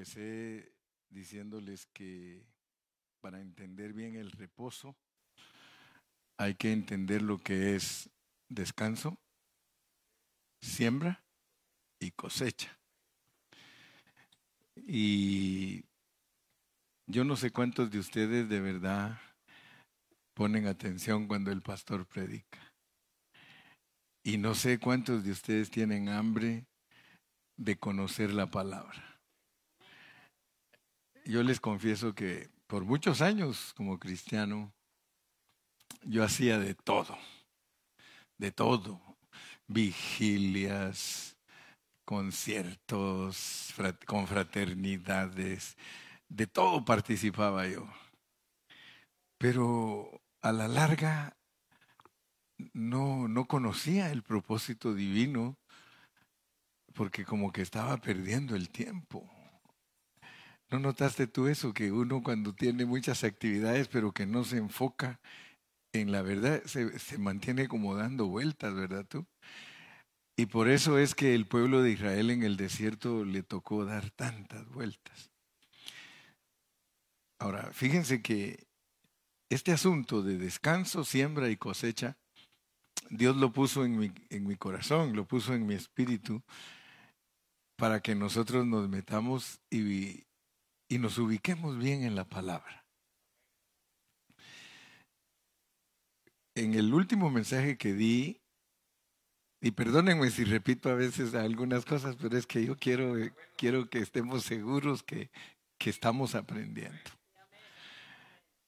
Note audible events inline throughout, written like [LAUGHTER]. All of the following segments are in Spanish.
Empecé diciéndoles que para entender bien el reposo hay que entender lo que es descanso, siembra y cosecha. Y yo no sé cuántos de ustedes de verdad ponen atención cuando el pastor predica. Y no sé cuántos de ustedes tienen hambre de conocer la palabra. Yo les confieso que por muchos años como cristiano, yo hacía de todo, de todo, vigilias, conciertos, confraternidades, de todo participaba yo. Pero a la larga no, no conocía el propósito divino porque como que estaba perdiendo el tiempo. ¿No notaste tú eso? Que uno cuando tiene muchas actividades pero que no se enfoca en la verdad, se, se mantiene como dando vueltas, ¿verdad tú? Y por eso es que el pueblo de Israel en el desierto le tocó dar tantas vueltas. Ahora, fíjense que este asunto de descanso, siembra y cosecha, Dios lo puso en mi, en mi corazón, lo puso en mi espíritu, para que nosotros nos metamos y, y nos ubiquemos bien en la palabra. En el último mensaje que di, y perdónenme si repito a veces algunas cosas, pero es que yo quiero, quiero que estemos seguros que, que estamos aprendiendo.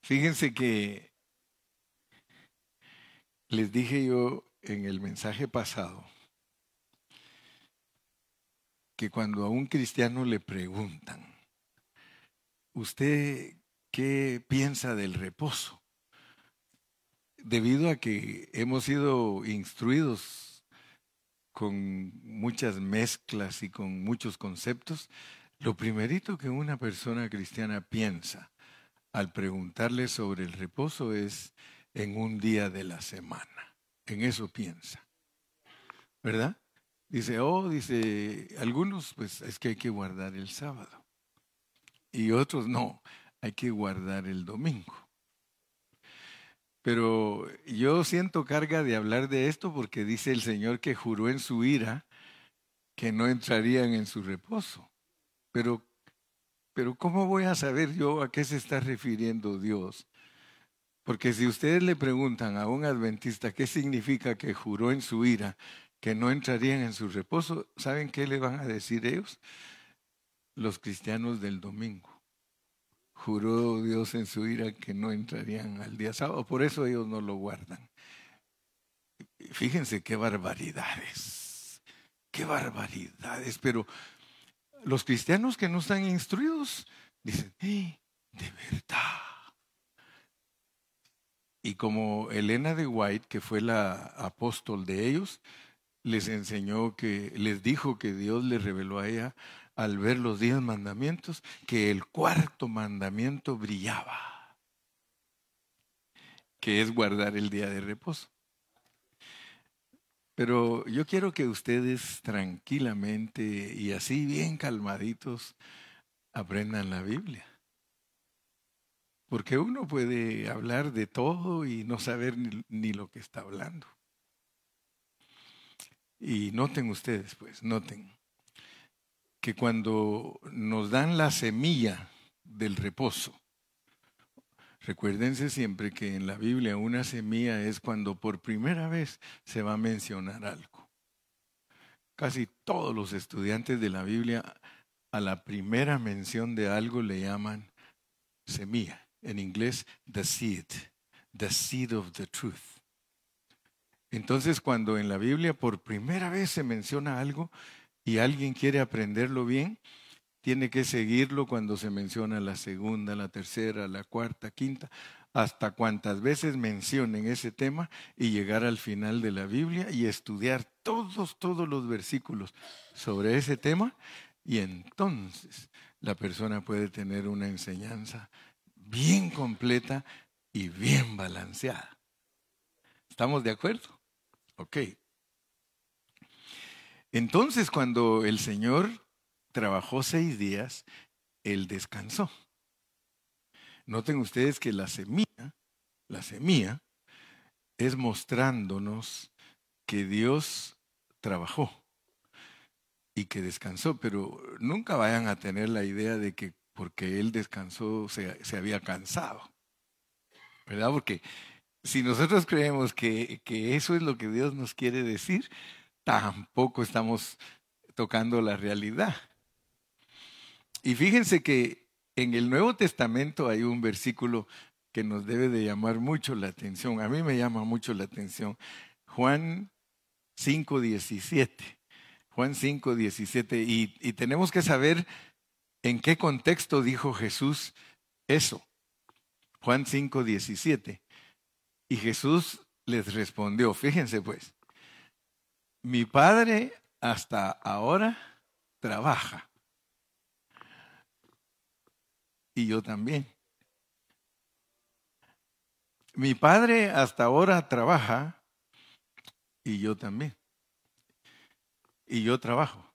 Fíjense que les dije yo en el mensaje pasado que cuando a un cristiano le preguntan, ¿usted qué piensa del reposo? Debido a que hemos sido instruidos con muchas mezclas y con muchos conceptos, lo primerito que una persona cristiana piensa al preguntarle sobre el reposo es en un día de la semana. En eso piensa. ¿Verdad? Dice, oh, dice, algunos pues es que hay que guardar el sábado y otros no, hay que guardar el domingo. Pero yo siento carga de hablar de esto porque dice el Señor que juró en su ira que no entrarían en su reposo. Pero, pero ¿cómo voy a saber yo a qué se está refiriendo Dios? Porque si ustedes le preguntan a un adventista qué significa que juró en su ira que no entrarían en su reposo, ¿saben qué le van a decir ellos? Los cristianos del domingo. Juró Dios en su ira que no entrarían al día sábado, por eso ellos no lo guardan. Fíjense qué barbaridades, qué barbaridades, pero los cristianos que no están instruidos dicen, de verdad. Y como Elena de White, que fue la apóstol de ellos, les enseñó que, les dijo que Dios le reveló a ella al ver los diez mandamientos que el cuarto mandamiento brillaba, que es guardar el día de reposo. Pero yo quiero que ustedes tranquilamente y así bien calmaditos aprendan la Biblia. Porque uno puede hablar de todo y no saber ni, lo que está hablando. Y noten ustedes, pues, noten que cuando nos dan la semilla del reposo, recuérdense siempre que en la Biblia una semilla es cuando por primera vez se va a mencionar algo. Casi todos los estudiantes de la Biblia a la primera mención de algo le llaman semilla. En inglés, the seed, the seed of the truth. Entonces, cuando en la Biblia por primera vez se menciona algo, y alguien quiere aprenderlo bien, tiene que seguirlo cuando se menciona la segunda, la tercera, la cuarta, quinta, hasta cuantas veces mencionen ese tema y llegar al final de la Biblia y estudiar todos, todos los versículos sobre ese tema y entonces la persona puede tener una enseñanza bien completa y bien balanceada. ¿Estamos de acuerdo? Ok. Entonces, cuando el Señor trabajó seis días Él descansó. Noten ustedes que la semilla, la semilla, es mostrándonos que Dios trabajó y que descansó, pero nunca vayan a tener la idea de que porque Él descansó se, se había cansado. ¿Verdad? Porque si nosotros creemos que, que eso es lo que Dios nos quiere decir, tampoco estamos tocando la realidad. Y fíjense que en el Nuevo Testamento hay un versículo que nos debe de llamar mucho la atención. A mí me llama mucho la atención. Juan 5.17. Juan 5.17. Y, y tenemos que saber en qué contexto dijo Jesús eso. Juan 5.17. Y Jesús les respondió, fíjense pues, mi padre hasta ahora trabaja. Y yo también. Mi padre hasta ahora trabaja y yo también. Y yo trabajo.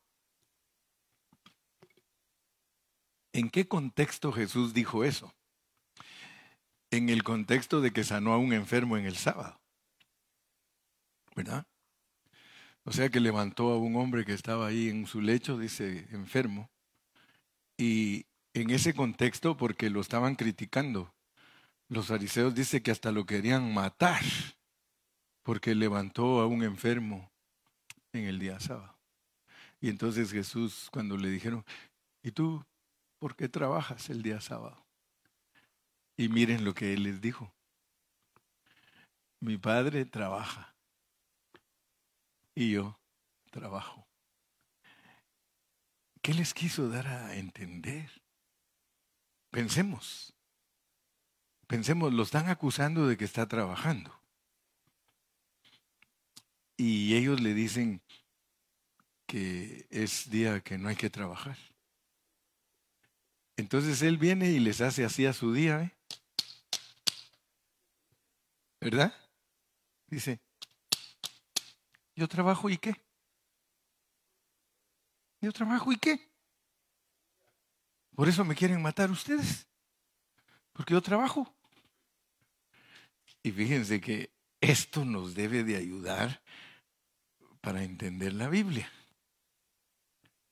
¿En qué contexto Jesús dijo eso? En el contexto de que sanó a un enfermo en el sábado. ¿Verdad? O sea que levantó a un hombre que estaba ahí en su lecho, dice, enfermo. Y en ese contexto, porque lo estaban criticando, los fariseos dice que hasta lo querían matar porque levantó a un enfermo en el día sábado. Y entonces Jesús, cuando le dijeron, ¿y tú por qué trabajas el día sábado? Y miren lo que él les dijo. Mi padre trabaja y yo trabajo. ¿Qué les quiso dar a entender? Pensemos. Pensemos, lo están acusando de que está trabajando. Y ellos le dicen que es día que no hay que trabajar. Entonces él viene y les hace así a su día, ¿eh? ¿verdad? Dice, yo trabajo y qué? Yo trabajo y qué? Por eso me quieren matar ustedes, porque yo trabajo. Y fíjense que esto nos debe de ayudar para entender la Biblia.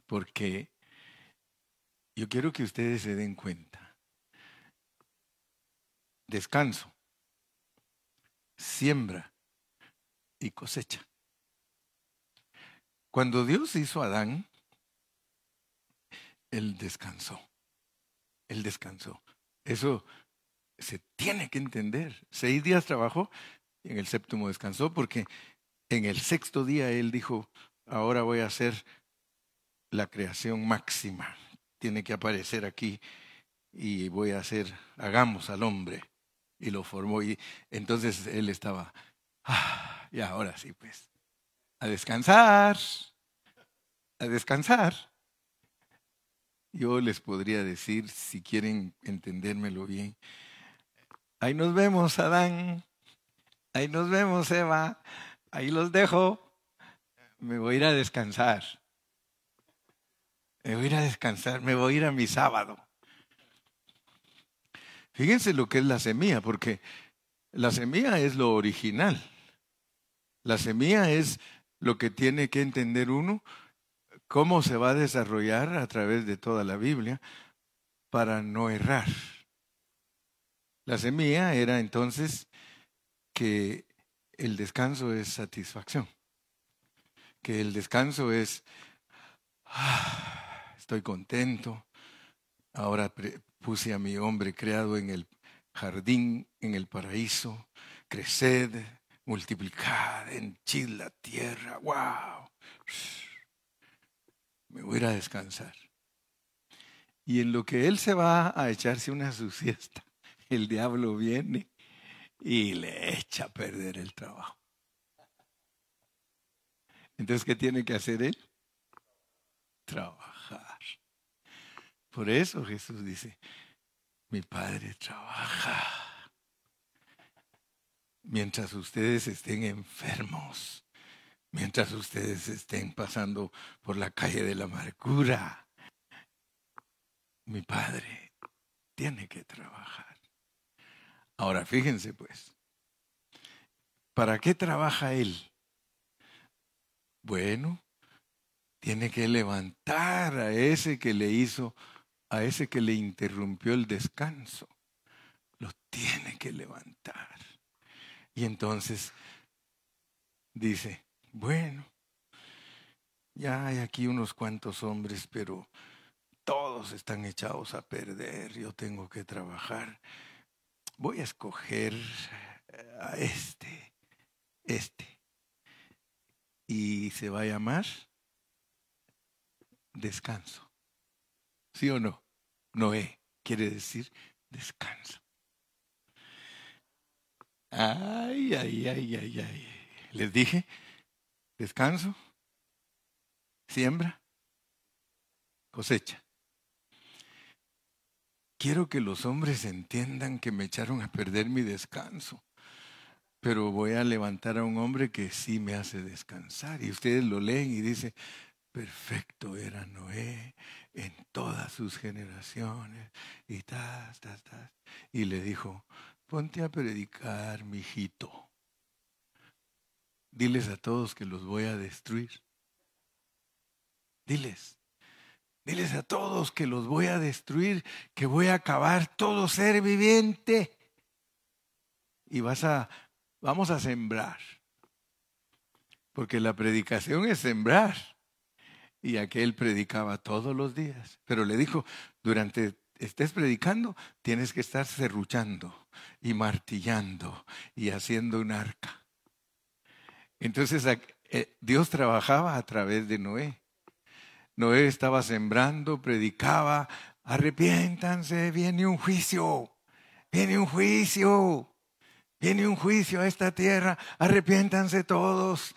Porque yo quiero que ustedes se den cuenta. Descanso, siembra y cosecha. Cuando Dios hizo a Adán, Él descansó. Él descansó. Eso se tiene que entender. Seis días trabajó y en el séptimo descansó porque en el sexto día él dijo, ahora voy a hacer la creación máxima. Tiene que aparecer aquí y voy a hacer, hagamos al hombre. Y lo formó y entonces él estaba, ah, y ahora sí pues, a descansar, a descansar. Yo les podría decir, si quieren entendérmelo bien, ahí nos vemos, Adán, ahí nos vemos, Eva, ahí los dejo, me voy a ir a descansar. Me voy a ir a descansar, me voy a ir a mi sábado. Fíjense lo que es la semilla, porque la semilla es lo original. La semilla es lo que tiene que entender uno, cómo se va a desarrollar a través de toda la Biblia para no errar. La semilla era entonces que el descanso es satisfacción, que el descanso es, ah, estoy contento, ahora puse a mi hombre creado en el jardín, en el paraíso, creced, multiplicad, henchid la tierra, wow, me voy a a descansar. Y en lo que él se va a echarse una su siesta, [LAUGHS] el diablo viene y le echa a perder el trabajo. Entonces, ¿qué tiene que hacer él? Trabajar. Por eso Jesús dice, mi Padre trabaja. Mientras ustedes estén enfermos, mientras ustedes estén pasando por la calle de la amargura, mi padre tiene que trabajar. Ahora, fíjense pues, ¿para qué trabaja él? Bueno, tiene que levantar a ese que le hizo, a ese que le interrumpió el descanso. Lo tiene que levantar. Y entonces dice, bueno, ya hay aquí unos cuantos hombres, pero todos están echados a perder, yo tengo que trabajar. Voy a escoger a este, este. Y se va a llamar descanso. ¿Sí o no? Noé quiere decir descanso. Ay, ay, ay, ay, ay. Les dije, descanso, siembra, cosecha. Quiero que los hombres entiendan que me echaron a perder mi descanso, pero voy a levantar a un hombre que sí me hace descansar. Y ustedes lo leen y dice, perfecto era Noé en todas sus generaciones. Y tas, tas, tas. Y le dijo, ponte a predicar, mijito. Diles a todos que los voy a destruir. Diles. Diles a todos que los voy a destruir, que voy a acabar todo ser viviente. Y vas a, vamos a sembrar. Porque la predicación es sembrar. Y aquel predicaba todos los días. Pero le dijo, durante estés predicando, tienes que estar serruchando y martillando y haciendo un arca. Entonces eh, Dios trabajaba a través de Noé. Noé estaba sembrando, predicaba, arrepiéntanse, viene un juicio, viene un juicio, viene un juicio a esta tierra, arrepiéntanse todos.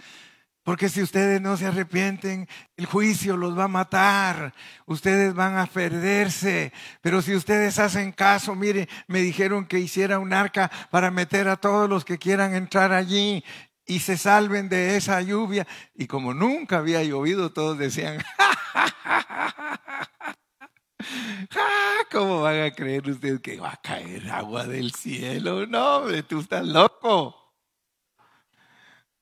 Porque si ustedes no se arrepienten, el juicio los va a matar. Ustedes van a perderse. Pero si ustedes hacen caso, mire, me dijeron que hiciera un arca para meter a todos los que quieran entrar allí y se salven de esa lluvia. Y como nunca había llovido, todos decían, [LAUGHS] ¿cómo van a creer ustedes que va a caer agua del cielo? No, tú estás loco.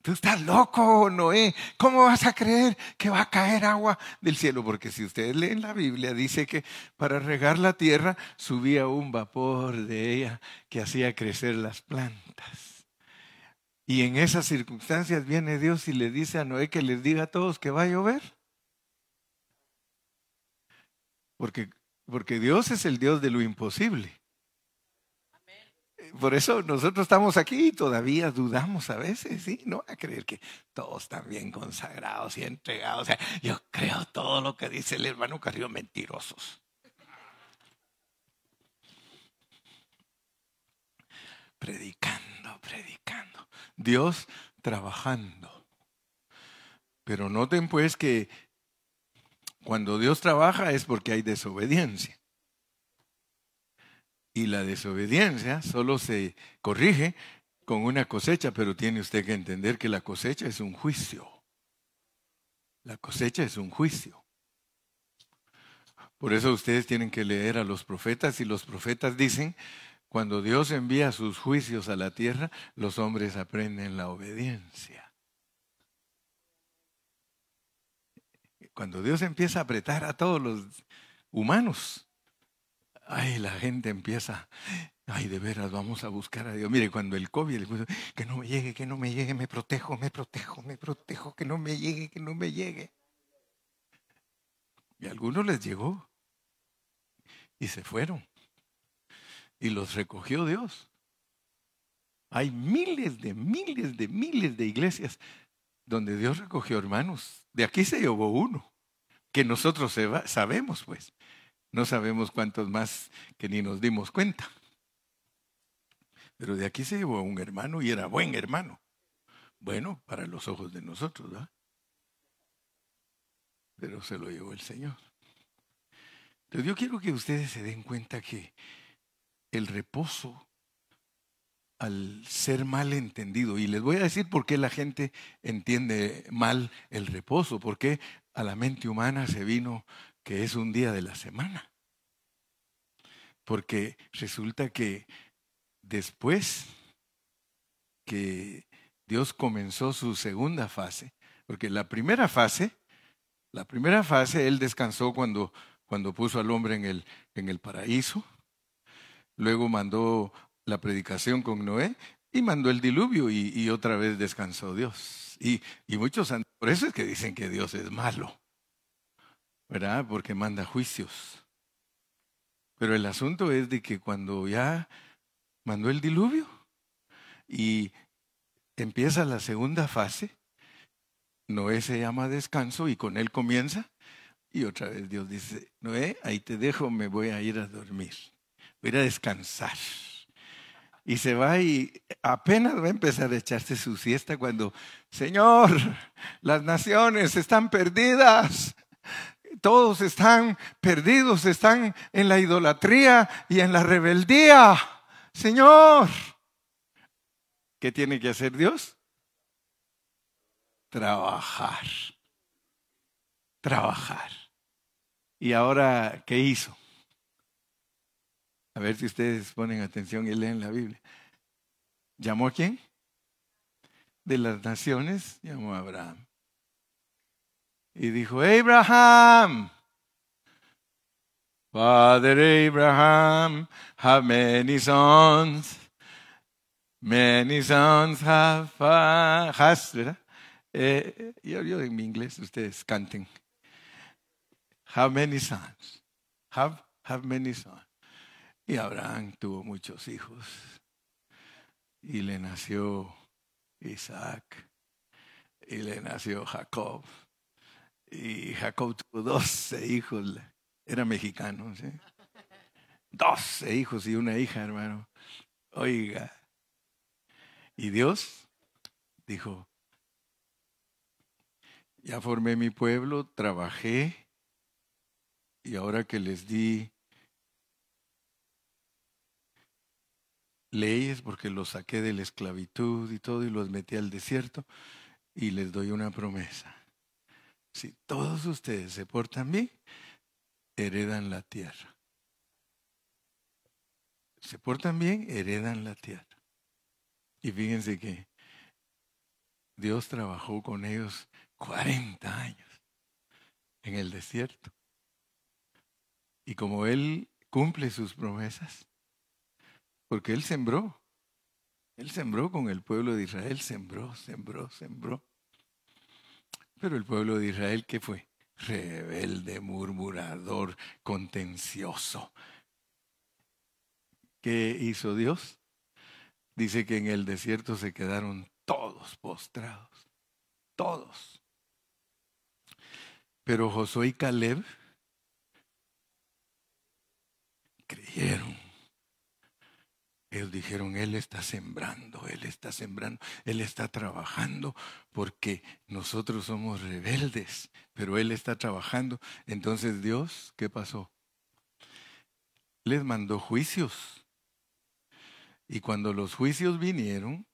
Tú estás loco, Noé. ¿Cómo vas a creer que va a caer agua del cielo? Porque si ustedes leen la Biblia, dice que para regar la tierra subía un vapor de ella que hacía crecer las plantas. Y en esas circunstancias viene Dios y le dice a Noé que les diga a todos que va a llover. Porque, porque Dios es el Dios de lo imposible. Por eso nosotros estamos aquí y todavía dudamos a veces, ¿sí? No a creer que todos están bien consagrados y entregados. O sea, yo creo todo lo que dice el hermano Carrillo, mentirosos. Predicando, predicando. Dios trabajando. Pero noten pues que cuando Dios trabaja es porque hay desobediencia. Y la desobediencia solo se corrige con una cosecha, pero tiene usted que entender que la cosecha es un juicio. La cosecha es un juicio. Por eso ustedes tienen que leer a los profetas y los profetas dicen cuando Dios envía sus juicios a la tierra, los hombres aprenden la obediencia. Cuando Dios empieza a apretar a todos los humanos, ay, la gente empieza, ay, de veras, vamos a buscar a Dios. Mire, cuando el COVID, que no me llegue, que no me llegue, me protejo, me protejo, me protejo, que no me llegue, que no me llegue. Y a algunos les llegó y se fueron y los recogió Dios. Hay miles de miles de miles de iglesias donde Dios recogió hermanos. De aquí se llevó uno, que nosotros sabemos, pues. No sabemos cuántos más que ni nos dimos cuenta. Pero de aquí se llevó un hermano y era buen hermano. Bueno, para los ojos de nosotros, ¿verdad? Pero se lo llevó el Señor. Entonces yo quiero que ustedes se den cuenta que el reposo al ser mal entendido. Y les voy a decir por qué la gente entiende mal el reposo, porque a la mente humana se vino que es un día de la semana. Porque resulta que después que Dios comenzó su segunda fase, porque la primera fase, la primera fase, Él descansó cuando, cuando puso al hombre en el, en el paraíso, luego mandó la predicación con Noé y mandó el diluvio y, otra vez descansó Dios. Y, y muchos, por eso es que dicen que Dios es malo, ¿verdad? Porque manda juicios. Pero el asunto es de que cuando ya mandó el diluvio y empieza la segunda fase, Noé se llama descanso y con él comienza. Y otra vez Dios dice, Noé, ahí te dejo, me voy a ir a dormir, voy a ir a descansar. Y se va y apenas va a empezar a echarse su siesta cuando, Señor, las naciones están perdidas, todos están perdidos, están en la idolatría y en la rebeldía. Señor, ¿qué tiene que hacer Dios? Trabajar. Trabajar. ¿Y ahora qué hizo? A ver si ustedes ponen atención y leen la Biblia. ¿Llamó a quién? De las naciones, llamó a Abraham. Y dijo, Abraham, Father Abraham, have many sons. Many sons have, has, ¿verdad? Eh, yo, en mi inglés, ustedes canten. Have many sons. Have, have many sons. Y Abraham tuvo muchos hijos. Y le nació Isaac. Y le nació Jacob. Y Jacob tuvo doce hijos. Era mexicano, ¿sí? Doce hijos y una hija, hermano. Oiga. Y Dios dijo, ya formé mi pueblo, trabajé, y ahora que les di leyes, porque los saqué de la esclavitud y todo, y los metí al desierto, y les doy una promesa. Si todos ustedes se portan bien, heredan la tierra. Se portan bien, heredan la tierra. Y fíjense que Dios trabajó con ellos 40 años en el desierto. Y como Él cumple sus promesas, porque Él sembró, Él sembró con el pueblo de Israel, sembró, sembró, sembró. Pero el pueblo de Israel, ¿qué fue? Rebelde, murmurador, contencioso. ¿Qué hizo Dios? Dice que en el desierto se quedaron todos postrados, todos. Pero Josué y Caleb creyeron. Ellos dijeron, Él está sembrando, Él está sembrando, Él está trabajando, porque nosotros somos rebeldes, pero Él está trabajando. Entonces Dios, ¿qué pasó? Les mandó juicios. Y cuando los juicios vinieron,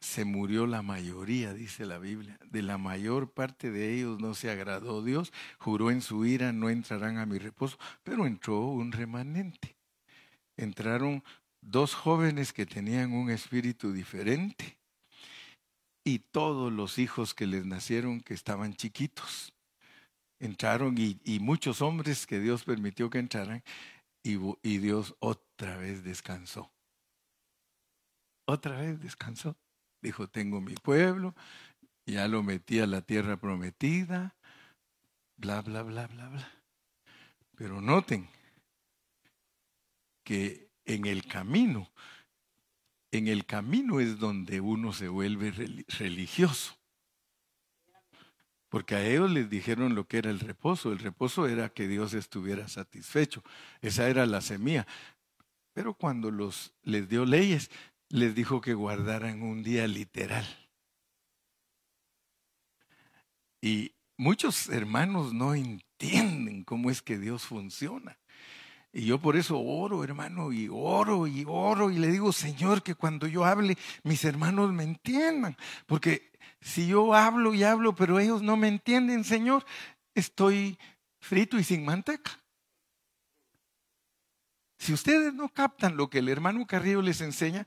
se murió la mayoría, dice la Biblia. De la mayor parte de ellos no se agradó Dios, juró en su ira, no entrarán a mi reposo, pero entró un remanente. Entraron dos jóvenes que tenían un espíritu diferente y todos los hijos que les nacieron que estaban chiquitos. Entraron y, muchos hombres que Dios permitió que entraran y Dios otra vez descansó otra vez descansó. Dijo, tengo mi pueblo, ya lo metí a la tierra prometida, bla, bla, bla, bla, bla. Pero noten que en el camino, en el camino es donde uno se vuelve religioso. Porque a ellos les dijeron lo que era el reposo. El reposo era que Dios estuviera satisfecho. Esa era la semilla. Pero cuando los, les dio leyes, les dijo que guardaran un día literal. Y muchos hermanos no entienden cómo es que Dios funciona. Y yo por eso oro, hermano, y oro y oro y le digo, Señor, que cuando yo hable, mis hermanos me entiendan. Porque si yo hablo y hablo, pero ellos no me entienden, Señor, estoy frito y sin manteca. Si ustedes no captan lo que el hermano Carrillo les enseña,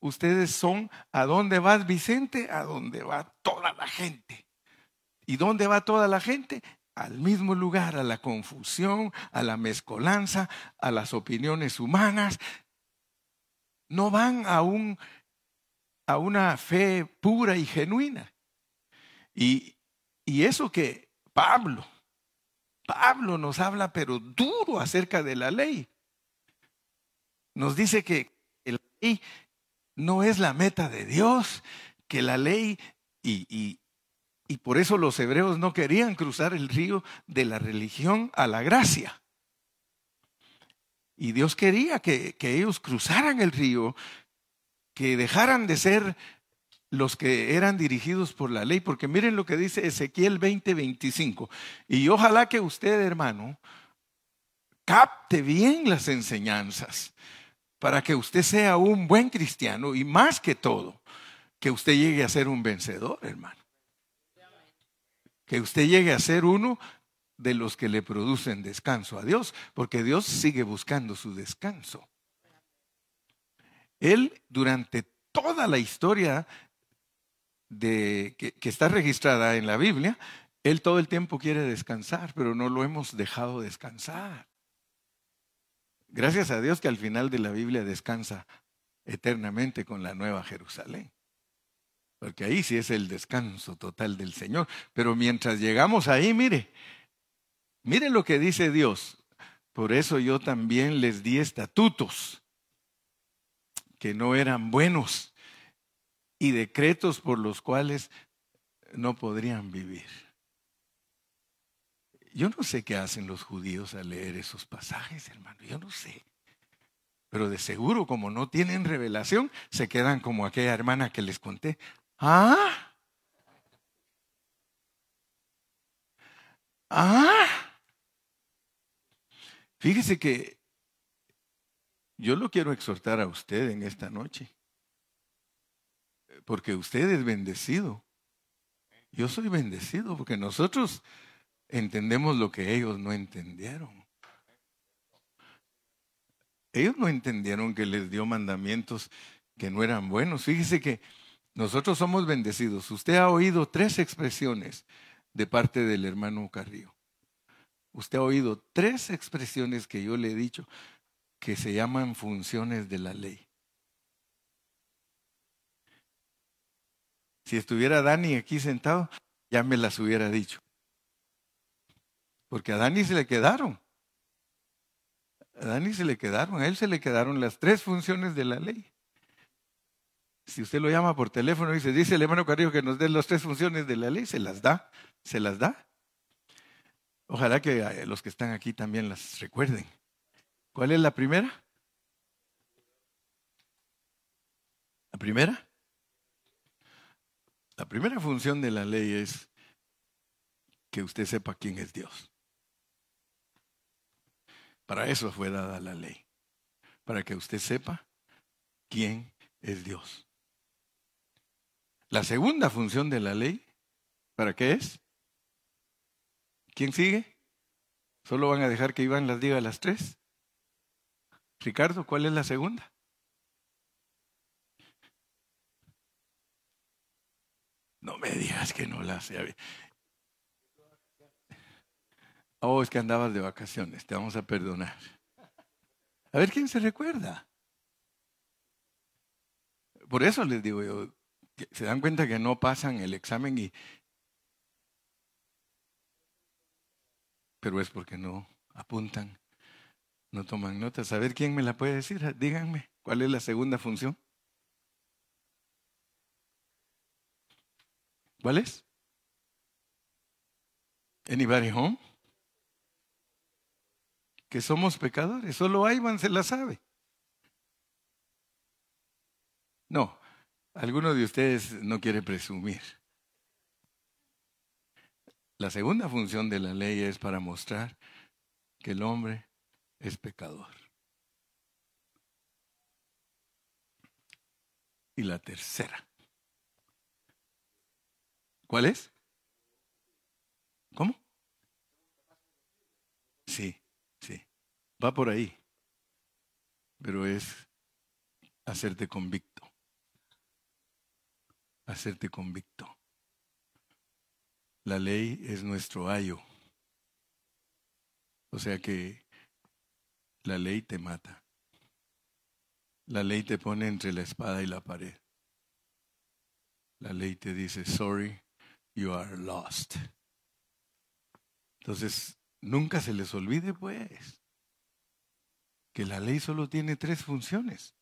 ustedes son a dónde va Vicente, a dónde va toda la gente. ¿Y dónde va toda la gente? Al mismo lugar, a la confusión, a la mezcolanza, a las opiniones humanas. No van a, a una fe pura y genuina. Y, eso que Pablo, Pablo nos habla pero duro acerca de la ley. Nos dice que la ley no es la meta de Dios, que la ley, y, y, por eso los hebreos no querían cruzar el río de la religión a la gracia. Y Dios quería que, que ellos cruzaran el río, que dejaran de ser los que eran dirigidos por la ley, porque miren lo que dice Ezequiel 20:25. Y ojalá que usted, hermano, capte bien las enseñanzas para que usted sea un buen cristiano y más que todo, que usted llegue a ser un vencedor, hermano. Que usted llegue a ser uno de los que le producen descanso a Dios, porque Dios sigue buscando su descanso. Él durante toda la historia de, que, que, está registrada en la Biblia, Él todo el tiempo quiere descansar, pero no lo hemos dejado descansar. Gracias a Dios que al final de la Biblia descansa eternamente con la Nueva Jerusalén. Porque ahí sí es el descanso total del Señor. Pero mientras llegamos ahí, mire, mire lo que dice Dios. Por eso yo también les di estatutos que no eran buenos y decretos por los cuales no podrían vivir. Yo no sé qué hacen los judíos al leer esos pasajes, hermano, yo no sé. Pero de seguro, como no tienen revelación, se quedan como aquella hermana que les conté. Ah, ah. Fíjese que yo lo quiero exhortar a usted en esta noche, porque usted es bendecido. Yo soy bendecido porque nosotros entendemos lo que ellos no entendieron. Ellos no entendieron que les dio mandamientos que no eran buenos. Fíjese que nosotros somos bendecidos. Usted ha oído tres expresiones de parte del hermano Carrillo. Usted ha oído tres expresiones que yo le he dicho que se llaman funciones de la ley. Si estuviera Dani aquí sentado, ya me las hubiera dicho. Porque a Dani se le quedaron. A Dani se le quedaron, a él se le quedaron las tres funciones de la ley. Si usted lo llama por teléfono y dice, dice el hermano Carrillo que nos dé las tres funciones de la ley, se las da, se las da. Ojalá que eh, los que están aquí también las recuerden. ¿Cuál es la primera? ¿La primera? La primera función de la ley es que usted sepa quién es Dios. Para eso fue dada la ley, para que usted sepa quién es Dios. La segunda función de la ley, ¿para qué es? ¿Quién sigue? ¿Solo van a dejar que Iván las diga las tres? Ricardo, ¿cuál es la segunda? No me digas que no la sé. Oh, es que andabas de vacaciones, te vamos a perdonar. A ver quién se recuerda. Por eso les digo yo, se dan cuenta que no pasan el examen y... Pero es porque no apuntan, no toman notas. A ver quién me la puede decir, díganme, ¿cuál es la segunda función? ¿Cuál es? Anybody home? que somos pecadores. Solo Ayman se la sabe. No, alguno de ustedes no quiere presumir. La segunda función de la ley es para mostrar que el hombre es pecador. Y la tercera. ¿Cuál es? ¿Cómo? Sí. Va por ahí. pero es hacerte convicto. Hacerte convicto. La ley es nuestro ayo. O sea que la ley te mata. La ley te pone entre la espada y la pared. La ley te dice, sorry, you are lost. Entonces, nunca se les olvide, pues, que la ley solo tiene tres funciones.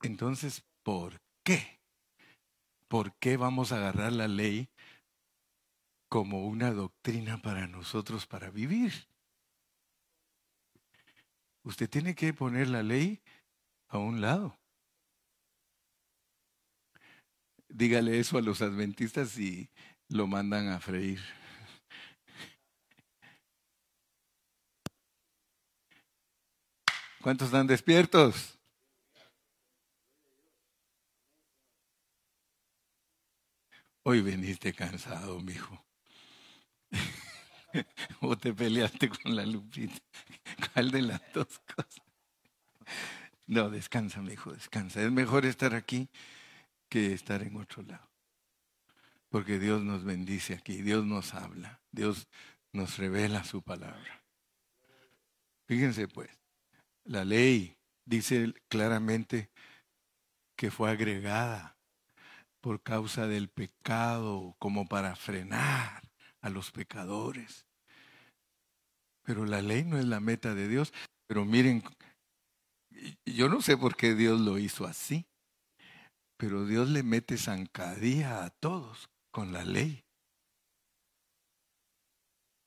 Entonces, ¿por qué? ¿Por qué vamos a agarrar la ley como una doctrina para nosotros para vivir? Usted tiene que poner la ley a un lado. Dígale eso a los adventistas y lo mandan a freír. ¿Cuántos están despiertos? Hoy veniste cansado, mijo. [LAUGHS] o te peleaste con la lupita. ¿Cuál de las dos cosas? No, descansa, mijo, descansa. Es mejor estar aquí que estar en otro lado. Porque Dios nos bendice aquí, Dios nos habla, Dios nos revela su palabra. Fíjense pues, la ley dice claramente que fue agregada por causa del pecado, como para frenar a los pecadores. Pero la ley no es la meta de Dios. Pero miren, yo no sé por qué Dios lo hizo así. Pero Dios le mete zancadilla a todos con la ley.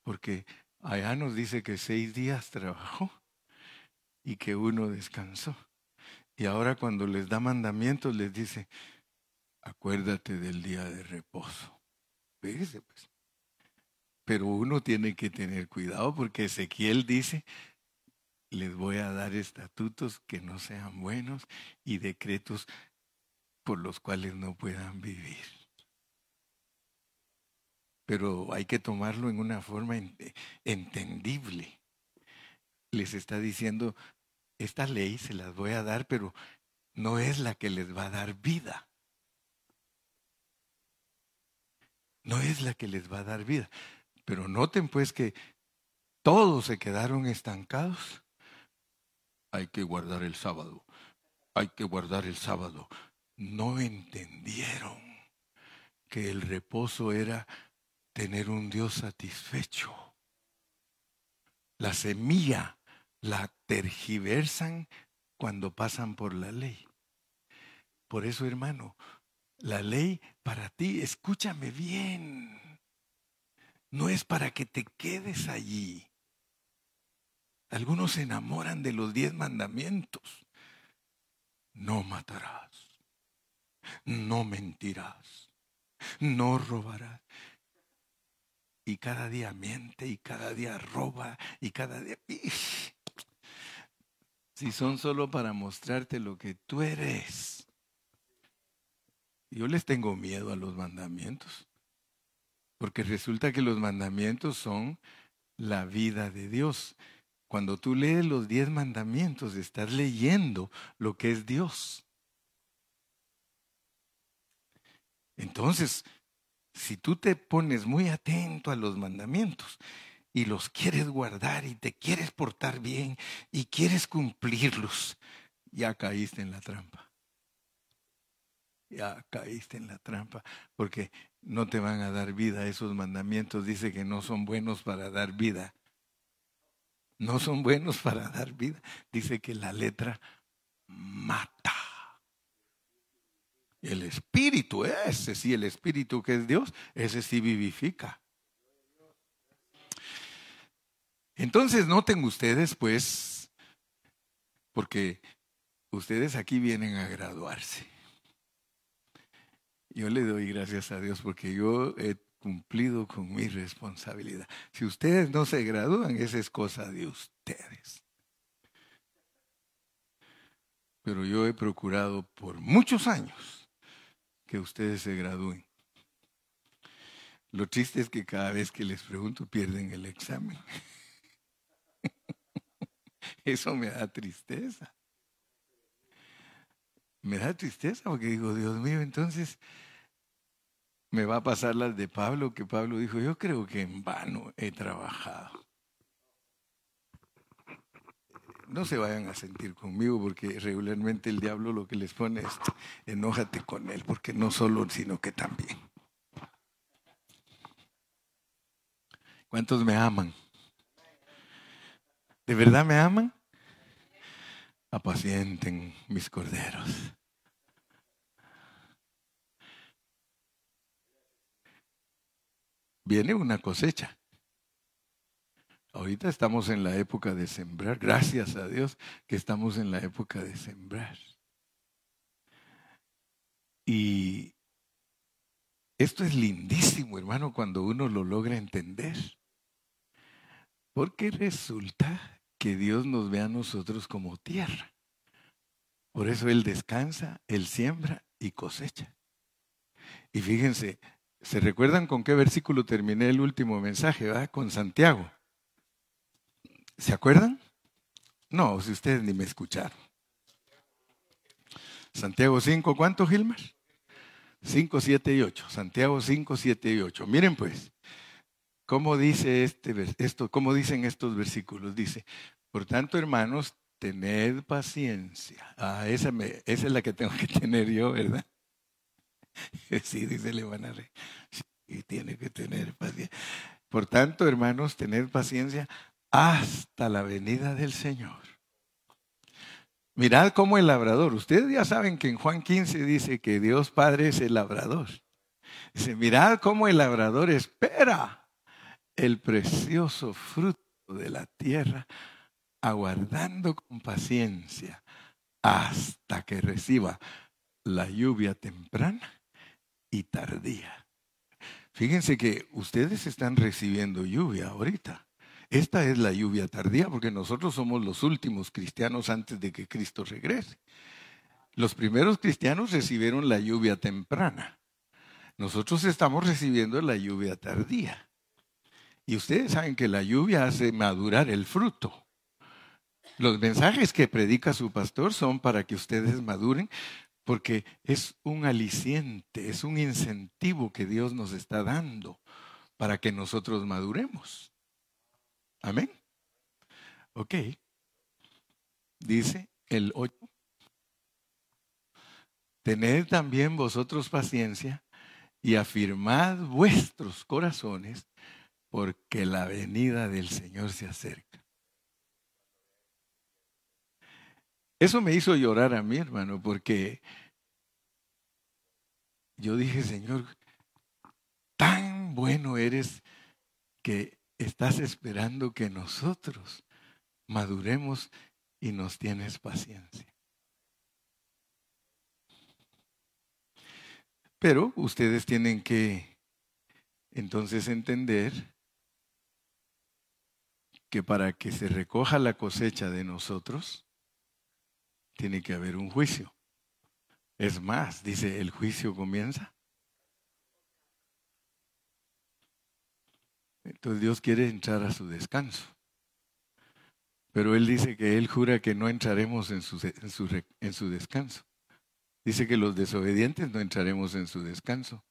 Porque allá nos dice que seis días trabajó y que uno descansó. Y ahora cuando les da mandamientos les dice, acuérdate del día de reposo. Fíjese pues. Pero uno tiene que tener cuidado porque Ezequiel dice, les voy a dar estatutos que no sean buenos y decretos por los cuales no puedan vivir. Pero hay que tomarlo en una forma entendible. Les está diciendo, esta ley se las voy a dar, pero no es la que les va a dar vida. No es la que les va a dar vida. Pero noten pues que todos se quedaron estancados. Hay que guardar el sábado. Hay que guardar el sábado no entendieron que el reposo era tener un Dios satisfecho. La semilla la tergiversan cuando pasan por la ley. Por eso, hermano, la ley para ti, escúchame bien, no es para que te quedes allí. Algunos se enamoran de los diez mandamientos. No matarás no mentirás, no robarás. Y cada día miente y cada día roba y cada día... Si son solo para mostrarte lo que tú eres. Yo les tengo miedo a los mandamientos. Porque resulta que los mandamientos son la vida de Dios. Cuando tú lees los diez mandamientos, estás leyendo lo que es Dios. Entonces, si tú te pones muy atento a los mandamientos y los quieres guardar y te quieres portar bien y quieres cumplirlos, ya caíste en la trampa. Ya caíste en la trampa porque no te van a dar vida. Esos mandamientos dice que no son buenos para dar vida. No son buenos [LAUGHS] para dar vida. Dice que la letra mata. El espíritu, ese sí, el espíritu que es Dios, ese sí vivifica. Entonces noten ustedes, pues, porque ustedes aquí vienen a graduarse. Yo le doy gracias a Dios porque yo he cumplido con mi responsabilidad. Si ustedes no se gradúan, esa es cosa de ustedes. Pero yo he procurado por muchos años que ustedes se gradúen. Lo triste es que cada vez que les pregunto pierden el examen. [LAUGHS] Eso me da tristeza. Me da tristeza porque digo, Dios mío, entonces me va a pasar las de Pablo, que Pablo dijo, yo creo que en vano he trabajado. No se vayan a sentir conmigo porque regularmente el diablo lo que les pone es, enójate con él, porque no solo, sino que también. ¿Cuántos me aman? ¿De verdad me aman? Apacienten mis corderos. Viene una cosecha. Ahorita estamos en la época de sembrar. Gracias a Dios que estamos en la época de sembrar. Y esto es lindísimo, hermano, cuando uno lo logra entender. Porque resulta que Dios nos ve a nosotros como tierra. Por eso Él descansa, Él siembra y cosecha. Y fíjense, ¿se recuerdan con qué versículo terminé el último mensaje? ¿va? Con Santiago. ¿Se acuerdan? No, si ustedes ni me escucharon. Santiago 5, ¿cuánto, Gilmar? 5, 7 y 8. Santiago 5, 7 y 8. Miren pues, ¿Cómo dice este, esto, cómo dicen estos versículos? Dice, por tanto, hermanos, tened paciencia. Ah, esa, es la que tengo que [LAUGHS] tener yo, ¿verdad? [LAUGHS] Sí, dice Levanare. Sí, tiene que tener paciencia. Por tanto, hermanos, tened paciencia hasta la venida del Señor. Mirad cómo el labrador, ustedes ya saben que en Juan 15 dice que Dios Padre es el labrador. Dice, mirad cómo el labrador espera el precioso fruto de la tierra, aguardando con paciencia hasta que reciba la lluvia temprana y tardía. Fíjense que ustedes están recibiendo lluvia ahorita. Esta es la lluvia tardía porque nosotros somos los últimos cristianos antes de que Cristo regrese. Los primeros cristianos recibieron la lluvia temprana. Nosotros estamos recibiendo la lluvia tardía. Y ustedes saben que la lluvia hace madurar el fruto. Los mensajes que predica su pastor son para que ustedes maduren, porque es un aliciente, es un incentivo que Dios nos está dando para que nosotros maduremos. Amén. Ok. Dice el 8. Tened también vosotros paciencia y afirmad vuestros corazones porque la venida del Señor se acerca. Eso me hizo llorar a mí, hermano, porque yo dije, Señor, tan bueno eres que estás esperando que nosotros maduremos y nos tienes paciencia. Pero ustedes tienen que entonces entender que para que se recoja la cosecha de nosotros, tiene que haber un juicio. Es más, dice, el juicio comienza. Entonces Dios quiere entrar a su descanso. Pero Él dice que Él jura que no entraremos en su, en su, descanso. Dice que los desobedientes no entraremos en su descanso.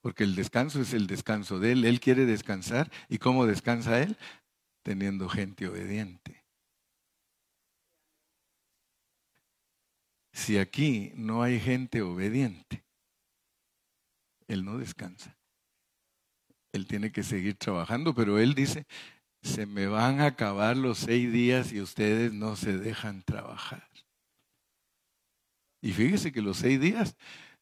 Porque el descanso es el descanso de Él. Él quiere descansar. ¿Y cómo descansa Él? Teniendo gente obediente. Si aquí no hay gente obediente, Él no descansa. Él tiene que seguir trabajando, pero Él dice, se me van a acabar los seis días y ustedes no se dejan trabajar. Y fíjese que los seis días,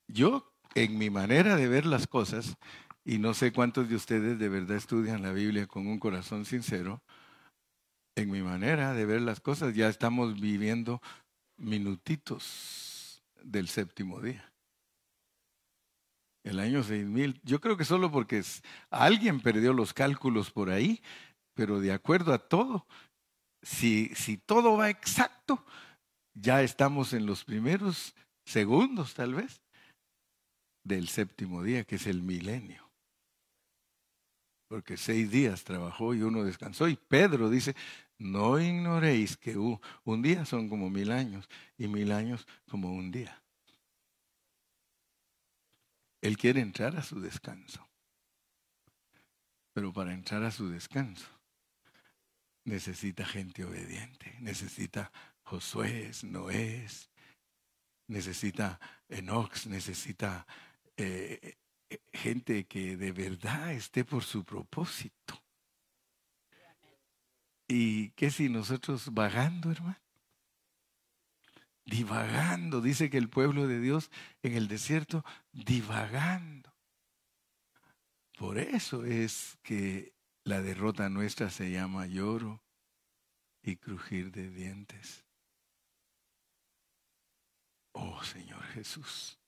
yo en mi manera de ver las cosas, y no sé cuántos de ustedes de verdad estudian la Biblia con un corazón sincero, en mi manera de ver las cosas, ya estamos viviendo minutitos del séptimo día. El año 6000, yo creo que solo porque alguien perdió los cálculos por ahí, pero de acuerdo a todo, si, si todo va exacto, ya estamos en los primeros segundos tal vez del séptimo día, que es el milenio. Porque seis días trabajó y uno descansó. Y Pedro dice, no ignoréis que un día son como mil años y mil años como un día. Él quiere entrar a su descanso. Pero para entrar a su descanso necesita gente obediente, necesita Josué, Noé, necesita Enox, necesita eh, gente que de verdad esté por su propósito. ¿Y qué si nosotros vagando, hermano? Divagando, dice que el pueblo de Dios en el desierto, divagando. Por eso es que la derrota nuestra se llama lloro y crujir de dientes. Oh Señor Jesús.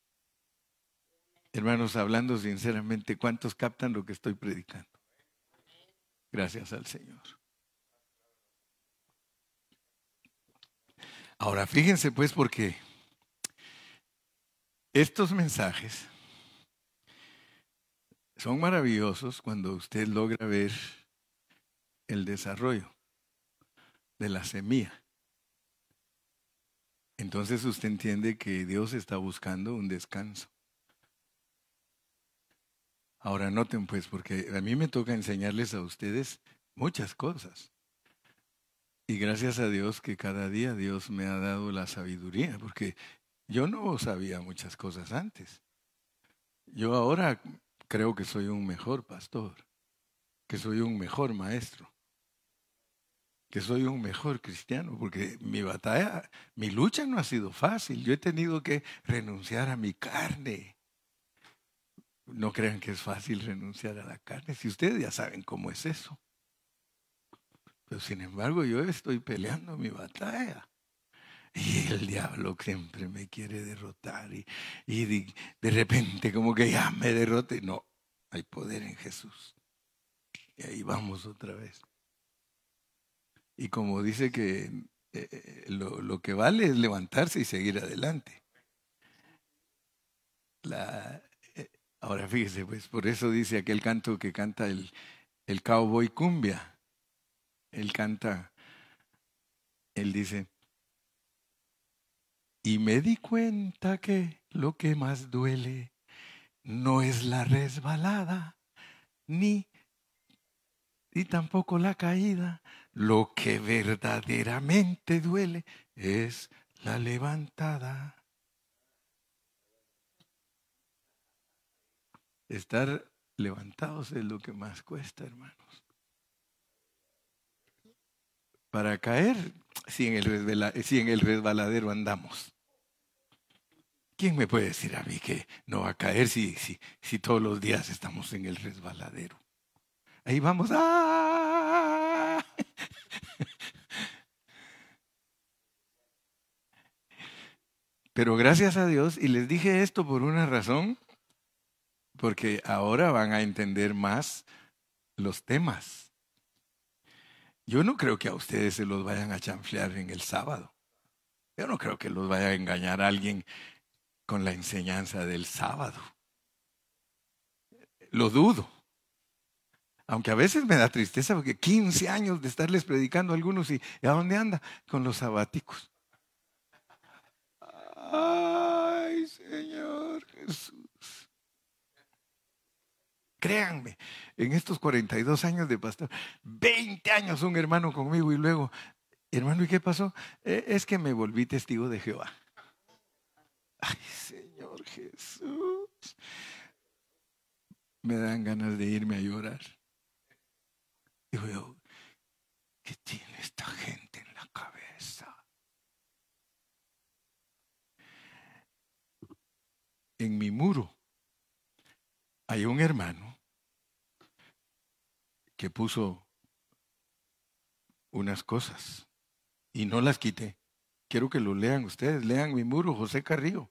Hermanos, hablando sinceramente, ¿cuántos captan lo que estoy predicando? Gracias al Señor. Ahora, fíjense pues porque estos mensajes son maravillosos cuando usted logra ver el desarrollo de la semilla. Entonces usted entiende que Dios está buscando un descanso. Ahora noten pues, porque a mí me toca enseñarles a ustedes muchas cosas. Y gracias a Dios que cada día Dios me ha dado la sabiduría, porque yo no sabía muchas cosas antes. Yo ahora creo que soy un mejor pastor, que soy un mejor maestro, que soy un mejor cristiano, porque mi batalla, mi lucha no ha sido fácil. Yo he tenido que renunciar a mi carne no crean que es fácil renunciar a la carne, si ustedes ya saben cómo es eso. Pero sin embargo yo estoy peleando mi batalla. Y el diablo siempre me quiere derrotar y, de, repente como que ya me derrote. No, hay poder en Jesús. Y ahí vamos otra vez. Y como dice que eh, eh, lo, lo, que vale es levantarse y seguir adelante. La, Ahora fíjese, pues por eso dice aquel canto que canta el, el cowboy cumbia. Él canta, él dice, y me di cuenta que lo que más duele no es la resbalada, ni, ni tampoco la caída. Lo que verdaderamente duele es la levantada. Estar levantados es lo que más cuesta, hermanos. Para caer, si en el, si en el resbaladero andamos. ¿Quién me puede decir a mí que no va a caer si, si, si todos los días estamos en el resbaladero? Ahí vamos. ¡ah! Pero gracias a Dios, y les dije esto por una razón, porque ahora van a entender más los temas. Yo no creo que a ustedes se los vayan a chanflear en el sábado. Yo no creo que los vaya a engañar a alguien con la enseñanza del sábado. Lo dudo. Aunque a veces me da tristeza porque 15 años de estarles predicando a algunos y ¿a dónde anda? Con los sabáticos. Ay, Señor Jesús. Créanme, en estos 42 años de pastor, 20 años un hermano conmigo y luego, hermano, ¿y qué pasó? E, es que me volví testigo de Jehová. Ay, Señor Jesús. Me dan ganas de irme a llorar. Digo yo, ¿qué tiene esta gente en la cabeza? En mi muro hay un hermano que puso unas cosas y no las quité. Quiero que lo lean ustedes, lean mi muro, José Carrillo.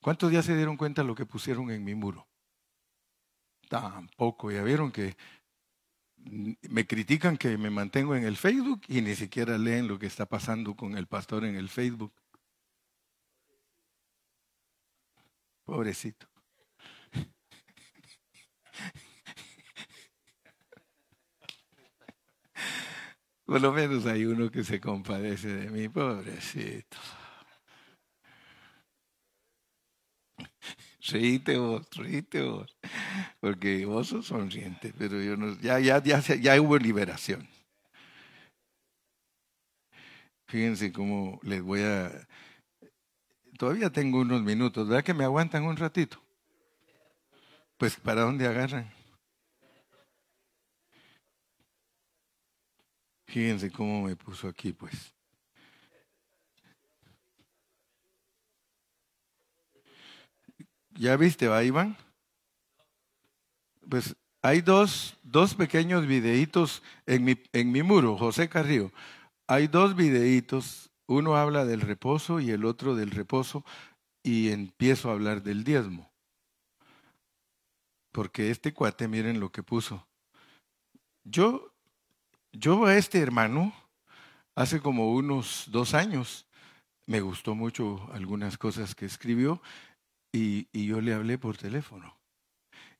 ¿Cuántos ya se dieron cuenta de lo que pusieron en mi muro? Tampoco, ya vieron que me critican que me mantengo en el Facebook y ni siquiera leen lo que está pasando con el pastor en el Facebook. Pobrecito. Por lo menos hay uno que se compadece de mí, pobrecito. Reíte vos, reíte vos, porque vos sos sonriente, pero yo no, ya, ya, ya, ya hubo liberación. Fíjense cómo les voy a... Todavía tengo unos minutos, ¿verdad que me aguantan un ratito? Pues ¿para dónde agarran? Fíjense cómo me puso aquí, pues. ¿Ya viste, va, Iván? Pues hay dos, dos pequeños videitos en mi, en mi muro, José Carrillo. Hay dos videitos, uno habla del reposo y el otro del reposo, y empiezo a hablar del diezmo. Porque este cuate, miren lo que puso. Yo, yo a este hermano, hace como unos dos años, me gustó mucho algunas cosas que escribió y, yo le hablé por teléfono.